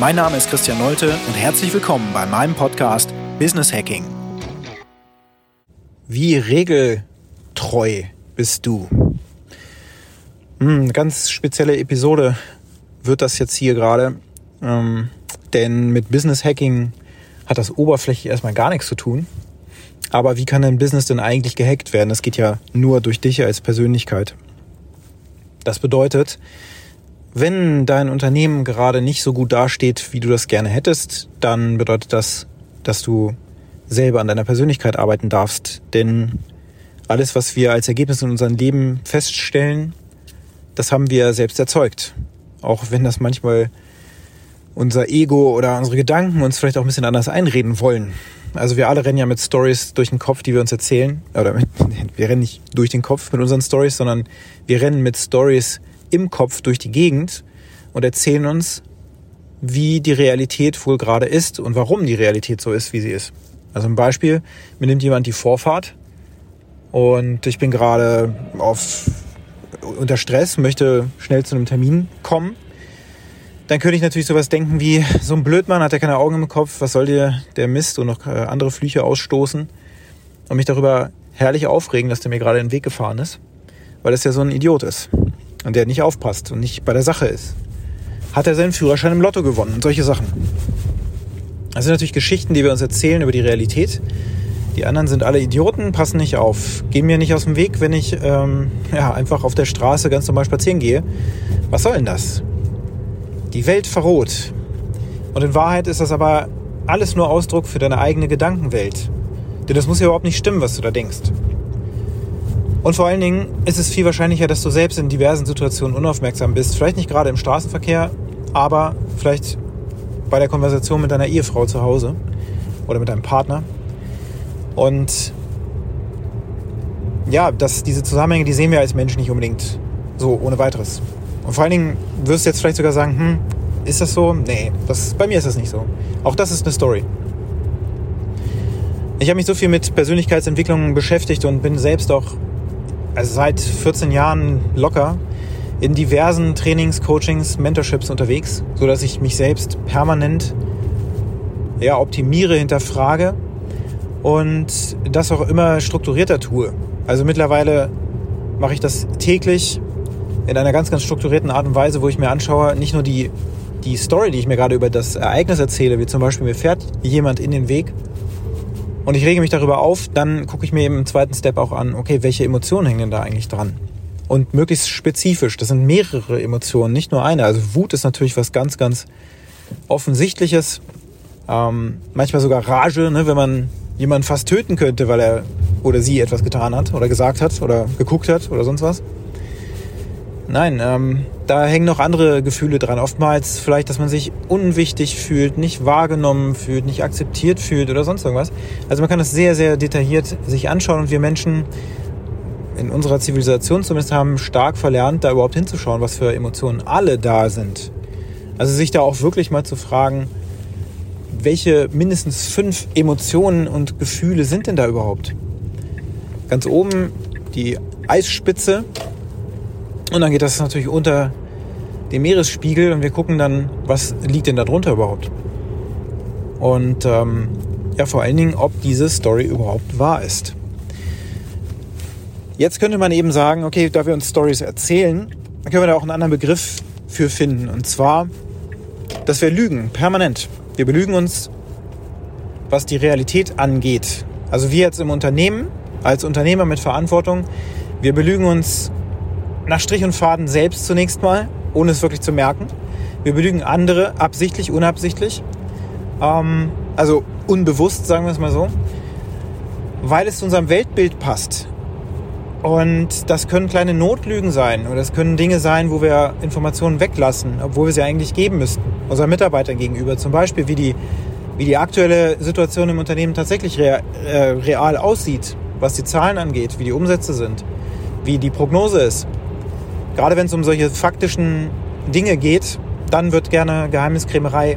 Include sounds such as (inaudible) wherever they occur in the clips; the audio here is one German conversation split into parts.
Mein Name ist Christian Nolte und herzlich willkommen bei meinem Podcast Business Hacking. Wie regeltreu bist du? Hm, ganz spezielle Episode wird das jetzt hier gerade. Ähm, denn mit Business Hacking hat das oberflächlich erstmal gar nichts zu tun. Aber wie kann ein Business denn eigentlich gehackt werden? Das geht ja nur durch dich als Persönlichkeit. Das bedeutet, wenn dein Unternehmen gerade nicht so gut dasteht, wie du das gerne hättest, dann bedeutet das, dass du selber an deiner Persönlichkeit arbeiten darfst. Denn alles, was wir als Ergebnis in unserem Leben feststellen, das haben wir selbst erzeugt. Auch wenn das manchmal unser Ego oder unsere Gedanken uns vielleicht auch ein bisschen anders einreden wollen. Also wir alle rennen ja mit Stories durch den Kopf, die wir uns erzählen. Oder (laughs) wir rennen nicht durch den Kopf mit unseren Stories, sondern wir rennen mit Stories im Kopf durch die Gegend und erzählen uns, wie die Realität wohl gerade ist und warum die Realität so ist, wie sie ist. Also ein Beispiel, mir nimmt jemand die Vorfahrt und ich bin gerade auf, unter Stress, möchte schnell zu einem Termin kommen. Dann könnte ich natürlich sowas denken wie, so ein Blödmann hat ja keine Augen im Kopf, was soll dir der Mist und noch äh, andere Flüche ausstoßen und mich darüber herrlich aufregen, dass der mir gerade in den Weg gefahren ist, weil das ja so ein Idiot ist und der nicht aufpasst und nicht bei der Sache ist. Hat er seinen Führerschein im Lotto gewonnen und solche Sachen. Das sind natürlich Geschichten, die wir uns erzählen über die Realität. Die anderen sind alle Idioten, passen nicht auf, gehen mir nicht aus dem Weg, wenn ich ähm, ja, einfach auf der Straße ganz normal spazieren gehe. Was soll denn das? Die Welt verroht. Und in Wahrheit ist das aber alles nur Ausdruck für deine eigene Gedankenwelt. Denn das muss ja überhaupt nicht stimmen, was du da denkst. Und vor allen Dingen ist es viel wahrscheinlicher, dass du selbst in diversen Situationen unaufmerksam bist. Vielleicht nicht gerade im Straßenverkehr, aber vielleicht bei der Konversation mit deiner Ehefrau zu Hause oder mit deinem Partner. Und ja, das, diese Zusammenhänge, die sehen wir als Mensch nicht unbedingt so ohne weiteres. Und vor allen Dingen wirst du jetzt vielleicht sogar sagen, hm, ist das so? Nee, das, bei mir ist das nicht so. Auch das ist eine Story. Ich habe mich so viel mit Persönlichkeitsentwicklung beschäftigt und bin selbst auch also seit 14 Jahren locker in diversen Trainings, Coachings, Mentorships unterwegs, so dass ich mich selbst permanent ja, optimiere, hinterfrage und das auch immer strukturierter tue. Also mittlerweile mache ich das täglich in einer ganz, ganz strukturierten Art und Weise, wo ich mir anschaue, nicht nur die, die Story, die ich mir gerade über das Ereignis erzähle, wie zum Beispiel mir fährt jemand in den Weg, und ich rege mich darüber auf, dann gucke ich mir eben im zweiten Step auch an, okay, welche Emotionen hängen denn da eigentlich dran? Und möglichst spezifisch, das sind mehrere Emotionen, nicht nur eine. Also Wut ist natürlich was ganz, ganz Offensichtliches. Ähm, manchmal sogar Rage, ne, wenn man jemanden fast töten könnte, weil er oder sie etwas getan hat oder gesagt hat oder geguckt hat oder sonst was. Nein, ähm, da hängen noch andere Gefühle dran. Oftmals vielleicht, dass man sich unwichtig fühlt, nicht wahrgenommen fühlt, nicht akzeptiert fühlt oder sonst irgendwas. Also man kann das sehr, sehr detailliert sich anschauen und wir Menschen in unserer Zivilisation zumindest haben stark verlernt, da überhaupt hinzuschauen, was für Emotionen alle da sind. Also sich da auch wirklich mal zu fragen, welche mindestens fünf Emotionen und Gefühle sind denn da überhaupt? Ganz oben die Eisspitze, und dann geht das natürlich unter dem Meeresspiegel und wir gucken dann, was liegt denn da drunter überhaupt. Und ähm, ja, vor allen Dingen, ob diese Story überhaupt wahr ist. Jetzt könnte man eben sagen, okay, da wir uns Stories erzählen, dann können wir da auch einen anderen Begriff für finden. Und zwar, dass wir lügen, permanent. Wir belügen uns, was die Realität angeht. Also wir jetzt im Unternehmen, als Unternehmer mit Verantwortung, wir belügen uns nach Strich und Faden selbst zunächst mal, ohne es wirklich zu merken. Wir belügen andere absichtlich, unabsichtlich. Ähm, also unbewusst, sagen wir es mal so. Weil es zu unserem Weltbild passt. Und das können kleine Notlügen sein oder das können Dinge sein, wo wir Informationen weglassen, obwohl wir sie eigentlich geben müssten. Unseren Mitarbeitern gegenüber. Zum Beispiel wie die wie die aktuelle Situation im Unternehmen tatsächlich real, äh, real aussieht, was die Zahlen angeht, wie die Umsätze sind, wie die Prognose ist. Gerade wenn es um solche faktischen Dinge geht, dann wird gerne Geheimniskrämerei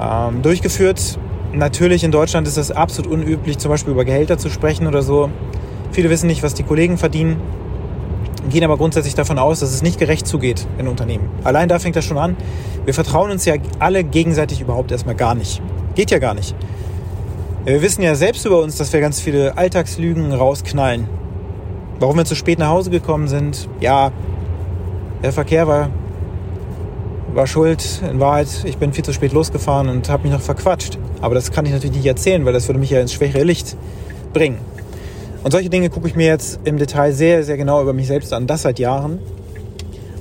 ähm, durchgeführt. Natürlich in Deutschland ist es absolut unüblich, zum Beispiel über Gehälter zu sprechen oder so. Viele wissen nicht, was die Kollegen verdienen, gehen aber grundsätzlich davon aus, dass es nicht gerecht zugeht in Unternehmen. Allein da fängt das schon an. Wir vertrauen uns ja alle gegenseitig überhaupt erstmal gar nicht. Geht ja gar nicht. Wir wissen ja selbst über uns, dass wir ganz viele Alltagslügen rausknallen. Warum wir zu spät nach Hause gekommen sind, ja, der Verkehr war, war schuld. In Wahrheit, ich bin viel zu spät losgefahren und habe mich noch verquatscht. Aber das kann ich natürlich nicht erzählen, weil das würde mich ja ins schwächere Licht bringen. Und solche Dinge gucke ich mir jetzt im Detail sehr, sehr genau über mich selbst an, das seit Jahren.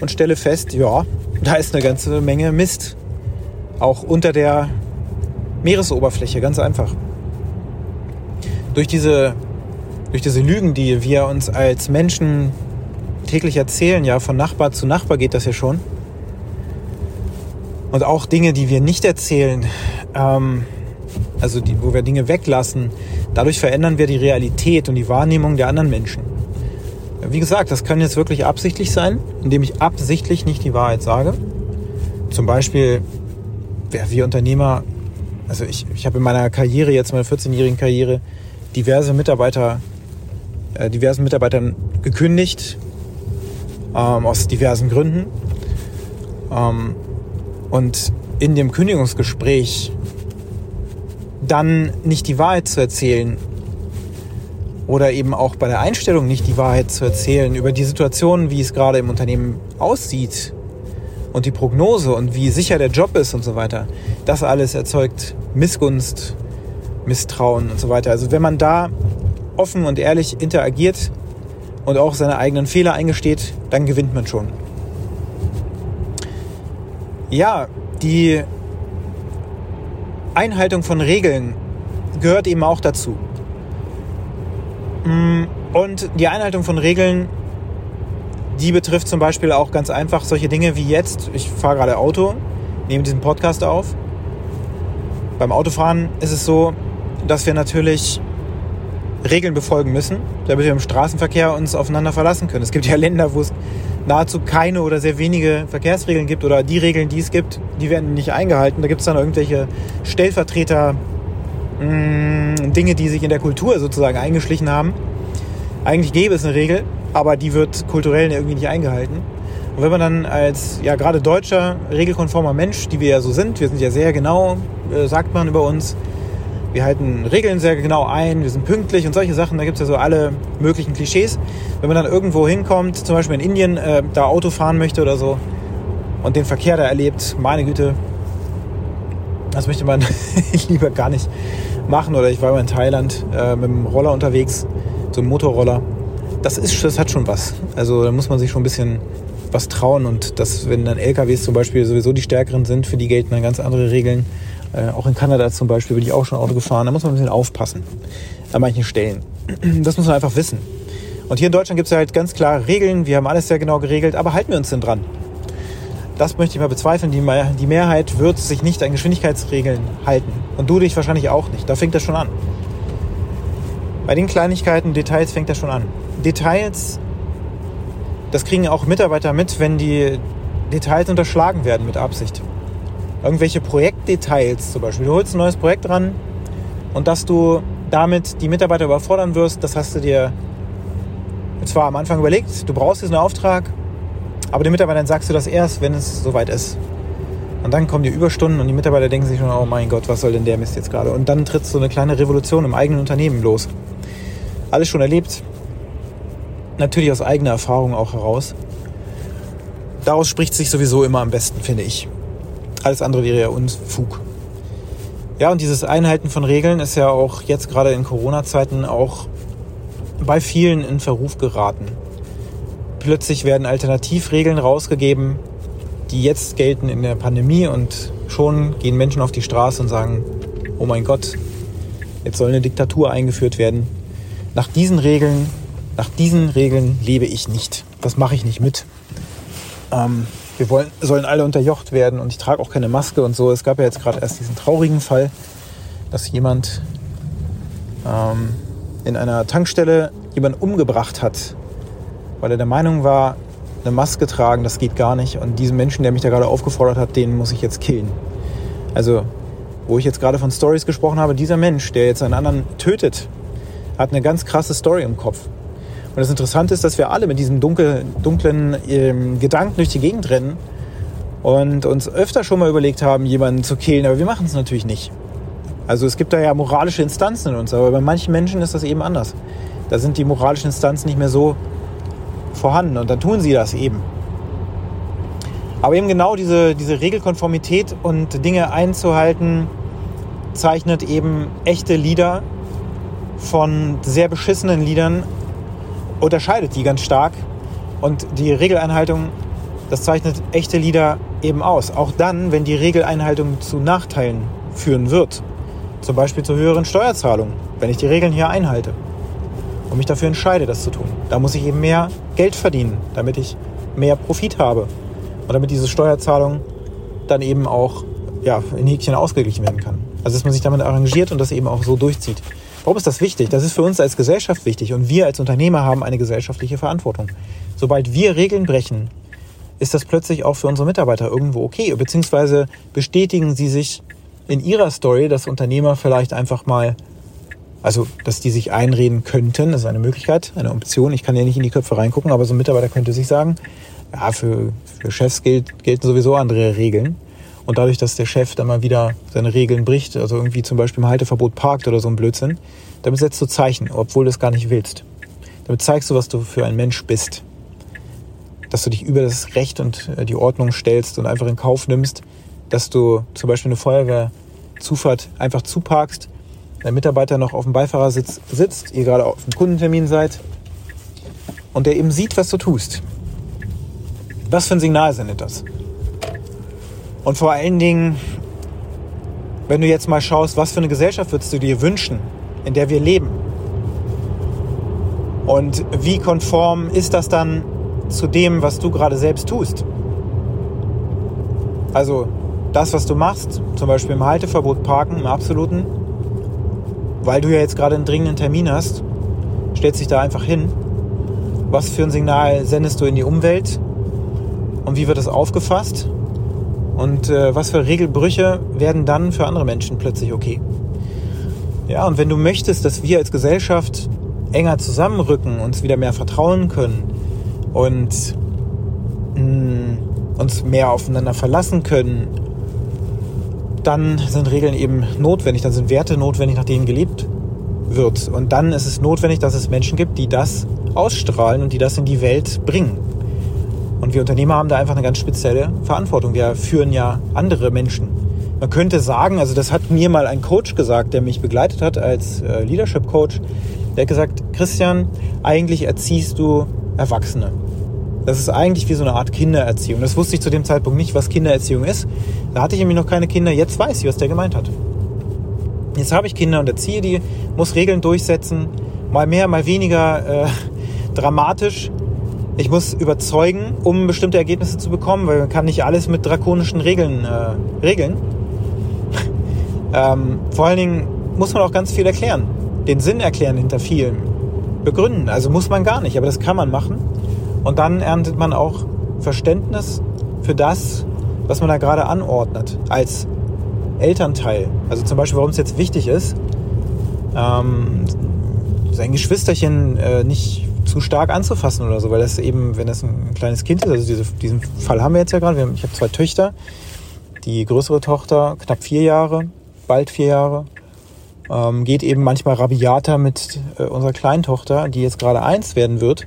Und stelle fest, ja, da ist eine ganze Menge Mist. Auch unter der Meeresoberfläche, ganz einfach. Durch diese durch diese Lügen, die wir uns als Menschen täglich erzählen, ja, von Nachbar zu Nachbar geht das ja schon. Und auch Dinge, die wir nicht erzählen, ähm, also die, wo wir Dinge weglassen, dadurch verändern wir die Realität und die Wahrnehmung der anderen Menschen. Wie gesagt, das kann jetzt wirklich absichtlich sein, indem ich absichtlich nicht die Wahrheit sage. Zum Beispiel, wer wir Unternehmer, also ich, ich habe in meiner Karriere, jetzt meiner 14-jährigen Karriere, diverse Mitarbeiter äh, diversen Mitarbeitern gekündigt, ähm, aus diversen Gründen. Ähm, und in dem Kündigungsgespräch dann nicht die Wahrheit zu erzählen oder eben auch bei der Einstellung nicht die Wahrheit zu erzählen über die Situation, wie es gerade im Unternehmen aussieht und die Prognose und wie sicher der Job ist und so weiter, das alles erzeugt Missgunst, Misstrauen und so weiter. Also wenn man da offen und ehrlich interagiert und auch seine eigenen Fehler eingesteht, dann gewinnt man schon. Ja, die Einhaltung von Regeln gehört eben auch dazu. Mm, und die Einhaltung von Regeln, die betrifft zum Beispiel auch ganz einfach solche Dinge wie jetzt. Ich fahre gerade Auto, nehme diesen Podcast auf. Beim Autofahren ist es so, dass wir natürlich Regeln befolgen müssen, damit wir im Straßenverkehr uns aufeinander verlassen können. Es gibt ja Länder, wo es nahezu keine oder sehr wenige Verkehrsregeln gibt oder die Regeln, die es gibt, die werden nicht eingehalten. Da gibt es dann irgendwelche Stellvertreter, mh, mm, Dinge, die sich in der Kultur sozusagen eingeschlichen haben. Eigentlich gäbe es eine Regel, aber die wird kulturell irgendwie nicht eingehalten. Und wenn man dann als ja gerade deutscher regelkonformer Mensch, die wir ja so sind, wir sind ja sehr genau, äh, sagt man über uns, wir halten Regeln sehr genau ein, wir sind pünktlich und solche Sachen. Da gibt es ja so alle möglichen Klischees. Wenn man dann irgendwo hinkommt, zum Beispiel in Indien, äh, da Auto fahren möchte oder so und den Verkehr da erlebt, meine Güte, das möchte man (laughs) lieber gar nicht machen. Oder ich war mal in Thailand äh, mit dem Roller unterwegs, so einem Motorroller. Das, ist, das hat schon was. Also da muss man sich schon ein bisschen was trauen und dass, wenn dann LKWs zum Beispiel sowieso die stärkeren sind, für die gelten dann ganz andere Regeln. Äh, auch in Kanada zum Beispiel bin ich auch schon Auto gefahren. Da muss man ein bisschen aufpassen an manchen Stellen. (clears throat) Das muss man einfach wissen. Und hier in Deutschland gibt es halt ganz klare Regeln. Wir haben alles sehr genau geregelt. Aber halten wir uns denn dran? Das möchte ich mal bezweifeln. Die Mehrheit wird sich nicht an Geschwindigkeitsregeln halten. Und du dich wahrscheinlich auch nicht. Da fängt das schon an. Bei den Kleinigkeiten, Details fängt das schon an. Details, das kriegen auch Mitarbeiter mit, wenn die Details unterschlagen werden mit Absicht irgendwelche Projektdetails zum Beispiel. Du holst ein neues Projekt ran und dass du damit die Mitarbeiter überfordern wirst, das hast du dir zwar am Anfang überlegt, du brauchst diesen Auftrag, aber den Mitarbeitern sagst du das erst, wenn es soweit ist. Und dann kommen die Überstunden und die Mitarbeiter denken sich schon, oh mein Gott, was soll denn der Mist jetzt gerade? Und dann tritt so eine kleine Revolution im eigenen Unternehmen los. Alles schon erlebt. Natürlich aus eigener Erfahrung auch heraus. Daraus spricht sich sowieso immer am besten, finde ich. Alles andere wäre ja Unfug. Ja, und dieses Einhalten von Regeln ist ja auch jetzt gerade in Corona-Zeiten auch bei vielen in Verruf geraten. Plötzlich werden Alternativregeln rausgegeben, die jetzt gelten in der Pandemie und schon gehen Menschen auf die Straße und sagen, oh mein Gott, jetzt soll eine Diktatur eingeführt werden. Nach diesen Regeln, nach diesen Regeln lebe ich nicht. Das mache ich nicht mit. Ähm, wir wollen, sollen alle unterjocht werden und ich trage auch keine Maske und so. Es gab ja jetzt gerade erst diesen traurigen Fall, dass jemand ähm, in einer Tankstelle jemanden umgebracht hat, weil er der Meinung war, eine Maske tragen, das geht gar nicht. Und diesen Menschen, der mich da gerade aufgefordert hat, den muss ich jetzt killen. Also, wo ich jetzt gerade von Stories gesprochen habe, dieser Mensch, der jetzt einen anderen tötet, hat eine ganz krasse Story im Kopf. Und das Interessante ist, dass wir alle mit diesem dunkel, dunklen ähm, Gedanken durch die Gegend rennen und uns öfter schon mal überlegt haben, jemanden zu killen, aber wir machen es natürlich nicht. Also es gibt da ja moralische Instanzen in uns, aber bei manchen Menschen ist das eben anders. Da sind die moralischen Instanzen nicht mehr so vorhanden und dann tun sie das eben. Aber eben genau diese, diese Regelkonformität und Dinge einzuhalten, zeichnet eben echte Lieder von sehr beschissenen Liedern, unterscheidet die ganz stark. Und die Regeleinhaltung, das zeichnet echte Lieder eben aus. Auch dann, wenn die Regeleinhaltung zu Nachteilen führen wird. Zum Beispiel zu höheren Steuerzahlungen, wenn ich die Regeln hier einhalte und mich dafür entscheide, das zu tun. Da muss ich eben mehr Geld verdienen, damit ich mehr Profit habe und damit diese Steuerzahlung dann eben auch ja, in Häkchen ausgeglichen werden kann. Also dass man sich damit arrangiert und das eben auch so durchzieht. Warum ist das wichtig? Das ist für uns als Gesellschaft wichtig und wir als Unternehmer haben eine gesellschaftliche Verantwortung. Sobald wir Regeln brechen, ist das plötzlich auch für unsere Mitarbeiter irgendwo okay, beziehungsweise bestätigen sie sich in ihrer Story, dass Unternehmer vielleicht einfach mal, also dass die sich einreden könnten, das ist eine Möglichkeit, eine Option, ich kann ja nicht in die Köpfe reingucken, aber so ein Mitarbeiter könnte sich sagen, ja, für, für Chefs gelten sowieso andere Regeln. Und dadurch, dass der Chef dann mal wieder seine Regeln bricht, also irgendwie zum Beispiel im Halteverbot parkt oder so ein Blödsinn, damit setzt du Zeichen, obwohl du es gar nicht willst. Damit zeigst du, was du für ein Mensch bist. Dass du dich über das Recht und äh, die Ordnung stellst und einfach in Kauf nimmst, dass du zum Beispiel eine Feuerwehrzufahrt einfach zuparkst, dein Mitarbeiter noch auf dem Beifahrersitz sitzt, ihr gerade auf dem Kundentermin seid und der eben sieht, was du tust. Was für ein Signal sendet das? Und vor allen Dingen, wenn du jetzt mal schaust, was für eine Gesellschaft würdest du dir wünschen, in der wir leben? Und wie konform ist das dann zu dem, was du gerade selbst tust? Also das, was du machst, zum Beispiel im Halteverbot parken, im absoluten, weil du ja jetzt gerade einen dringenden Termin hast, stellst dich da einfach hin. Was für ein Signal sendest du in die Umwelt? Und wie wird das aufgefasst? Und äh, was für Regelbrüche werden dann für andere Menschen plötzlich okay? Ja, und wenn du möchtest, dass wir als Gesellschaft enger zusammenrücken, uns wieder mehr vertrauen können und mh, mm, uns mehr aufeinander verlassen können, dann sind Regeln eben notwendig, dann sind Werte notwendig, nach denen gelebt wird. Und dann ist es notwendig, dass es Menschen gibt, die das ausstrahlen und die das in die Welt bringen. Wir Unternehmer haben da einfach eine ganz spezielle Verantwortung. Wir führen ja andere Menschen. Man könnte sagen, also das hat mir mal ein Coach gesagt, der mich begleitet hat als äh, Leadership Coach. Der hat gesagt, Christian, eigentlich erziehst du Erwachsene. Das ist eigentlich wie so eine Art Kindererziehung. Das wusste ich zu dem Zeitpunkt nicht, was Kindererziehung ist. Da hatte ich nämlich noch keine Kinder. Jetzt weiß ich, was der gemeint hat. Jetzt habe ich Kinder und erziehe die, muss Regeln durchsetzen. Mal mehr, mal weniger äh, (laughs) dramatisch. Ich muss überzeugen, um bestimmte Ergebnisse zu bekommen, weil man kann nicht alles mit drakonischen Regeln äh, regeln. (laughs) ähm, vor allen Dingen muss man auch ganz viel erklären. Den Sinn erklären hinter vielen. Begründen. Also muss man gar nicht, aber das kann man machen. Und dann erntet man auch Verständnis für das, was man da gerade anordnet, als Elternteil. Also zum Beispiel, warum es jetzt wichtig ist, ähm, sein Geschwisterchen äh, nicht zu stark anzufassen oder so, weil das eben, wenn das ein kleines Kind ist, also diese, diesen Fall haben wir jetzt ja gerade, ich habe zwei Töchter, die größere Tochter knapp vier Jahre, bald vier Jahre, ähm, geht eben manchmal rabiater mit äh, unserer kleinen Tochter, die jetzt gerade eins werden wird,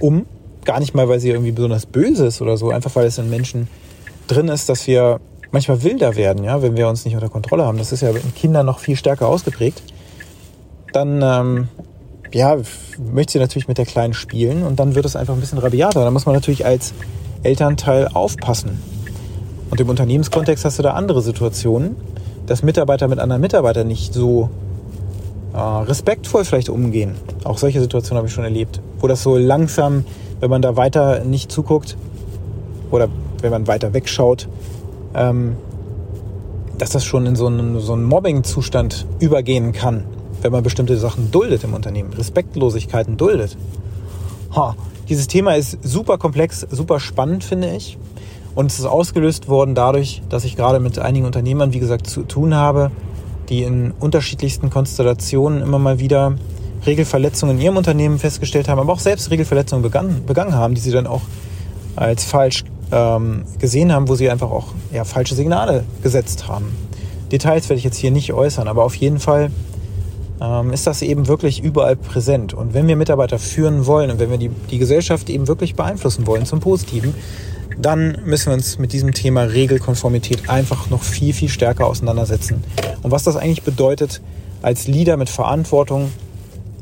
um gar nicht mal, weil sie irgendwie besonders böse ist oder so, einfach weil es in Menschen drin ist, dass wir manchmal wilder werden, ja, wenn wir uns nicht unter Kontrolle haben. Das ist ja in Kindern noch viel stärker ausgeprägt. Dann, ähm, ja, möchte sie natürlich mit der Kleinen spielen und dann wird es einfach ein bisschen rabiater. Da muss man natürlich als Elternteil aufpassen. Und im Unternehmenskontext hast du da andere Situationen, dass Mitarbeiter mit anderen Mitarbeitern nicht so äh, respektvoll vielleicht umgehen. Auch solche Situationen habe ich schon erlebt, wo das so langsam wenn man da weiter nicht zuguckt oder wenn man weiter wegschaut, ähm, dass das schon in so einen, so einen Mobbing-Zustand übergehen kann, wenn man bestimmte Sachen duldet im Unternehmen, Respektlosigkeiten duldet. Ha, dieses Thema ist super komplex, super spannend, finde ich. Und es ist ausgelöst worden dadurch, dass ich gerade mit einigen Unternehmern, wie gesagt, zu tun habe, die in unterschiedlichsten Konstellationen immer mal wieder Regelverletzungen in ihrem Unternehmen festgestellt haben, aber auch selbst Regelverletzungen begangen, begangen haben, die sie dann auch als falsch ähm, gesehen haben, wo sie einfach auch ja, falsche Signale gesetzt haben. Details werde ich jetzt hier nicht äußern, aber auf jeden Fall ähm, ist das eben wirklich überall präsent. Und wenn wir Mitarbeiter führen wollen und wenn wir die, die Gesellschaft eben wirklich beeinflussen wollen zum Positiven, dann müssen wir uns mit diesem Thema Regelkonformität einfach noch viel, viel stärker auseinandersetzen. Und was das eigentlich bedeutet, als Leader mit Verantwortung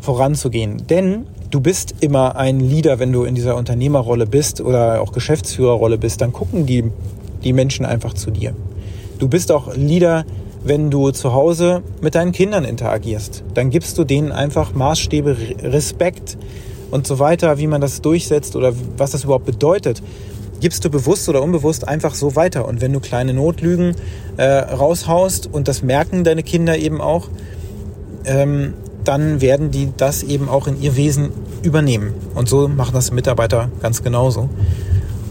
voranzugehen. Denn du bist immer ein Leader, wenn du in dieser Unternehmerrolle bist oder auch Geschäftsführerrolle bist, dann gucken die, die Menschen einfach zu dir. Du bist auch Leader, wenn du zu Hause mit deinen Kindern interagierst. Dann gibst du denen einfach Maßstäbe, Respekt und so weiter, wie man das durchsetzt oder was das überhaupt bedeutet gibst du bewusst oder unbewusst einfach so weiter. Und wenn du kleine Notlügen äh, raushaust und das merken deine Kinder eben auch, ähm, dann werden die das eben auch in ihr Wesen übernehmen. Und so machen das Mitarbeiter ganz genauso.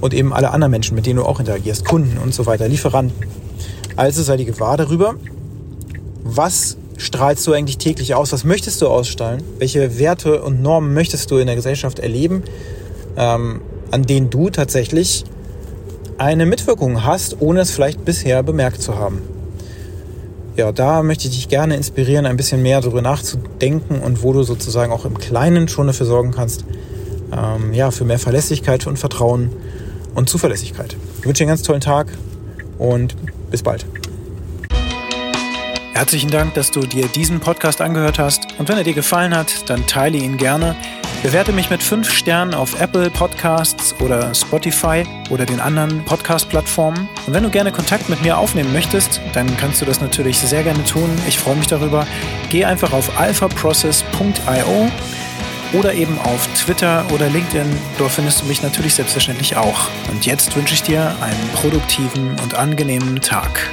Und eben alle anderen Menschen, mit denen du auch interagierst, Kunden und so weiter, Lieferanten. Also sei dir gewahr darüber, was strahlst du eigentlich täglich aus? Was möchtest du ausstrahlen? Welche Werte und Normen möchtest du in der Gesellschaft erleben, ähm, an denen du tatsächlich eine Mitwirkung hast, ohne es vielleicht bisher bemerkt zu haben? ja, da möchte ich dich gerne inspirieren, ein bisschen mehr darüber nachzudenken und wo du sozusagen auch im Kleinen schon dafür sorgen kannst, ähm, ja, für mehr Verlässlichkeit und Vertrauen und Zuverlässigkeit. Ich wünsche dir einen ganz tollen Tag und bis bald. Herzlichen Dank, dass du dir diesen Podcast angehört hast und wenn er dir gefallen hat, dann teile ihn gerne Bewerte mich mit fünf Sternen auf Apple Podcasts oder Spotify oder den anderen Podcast-Plattformen. Und wenn du gerne Kontakt mit mir aufnehmen möchtest, dann kannst du das natürlich sehr gerne tun. Ich freue mich darüber. Geh einfach auf alphaprocess.io oder eben auf Twitter oder LinkedIn. Dort findest du mich natürlich selbstverständlich auch. Und jetzt wünsche ich dir einen produktiven und angenehmen Tag.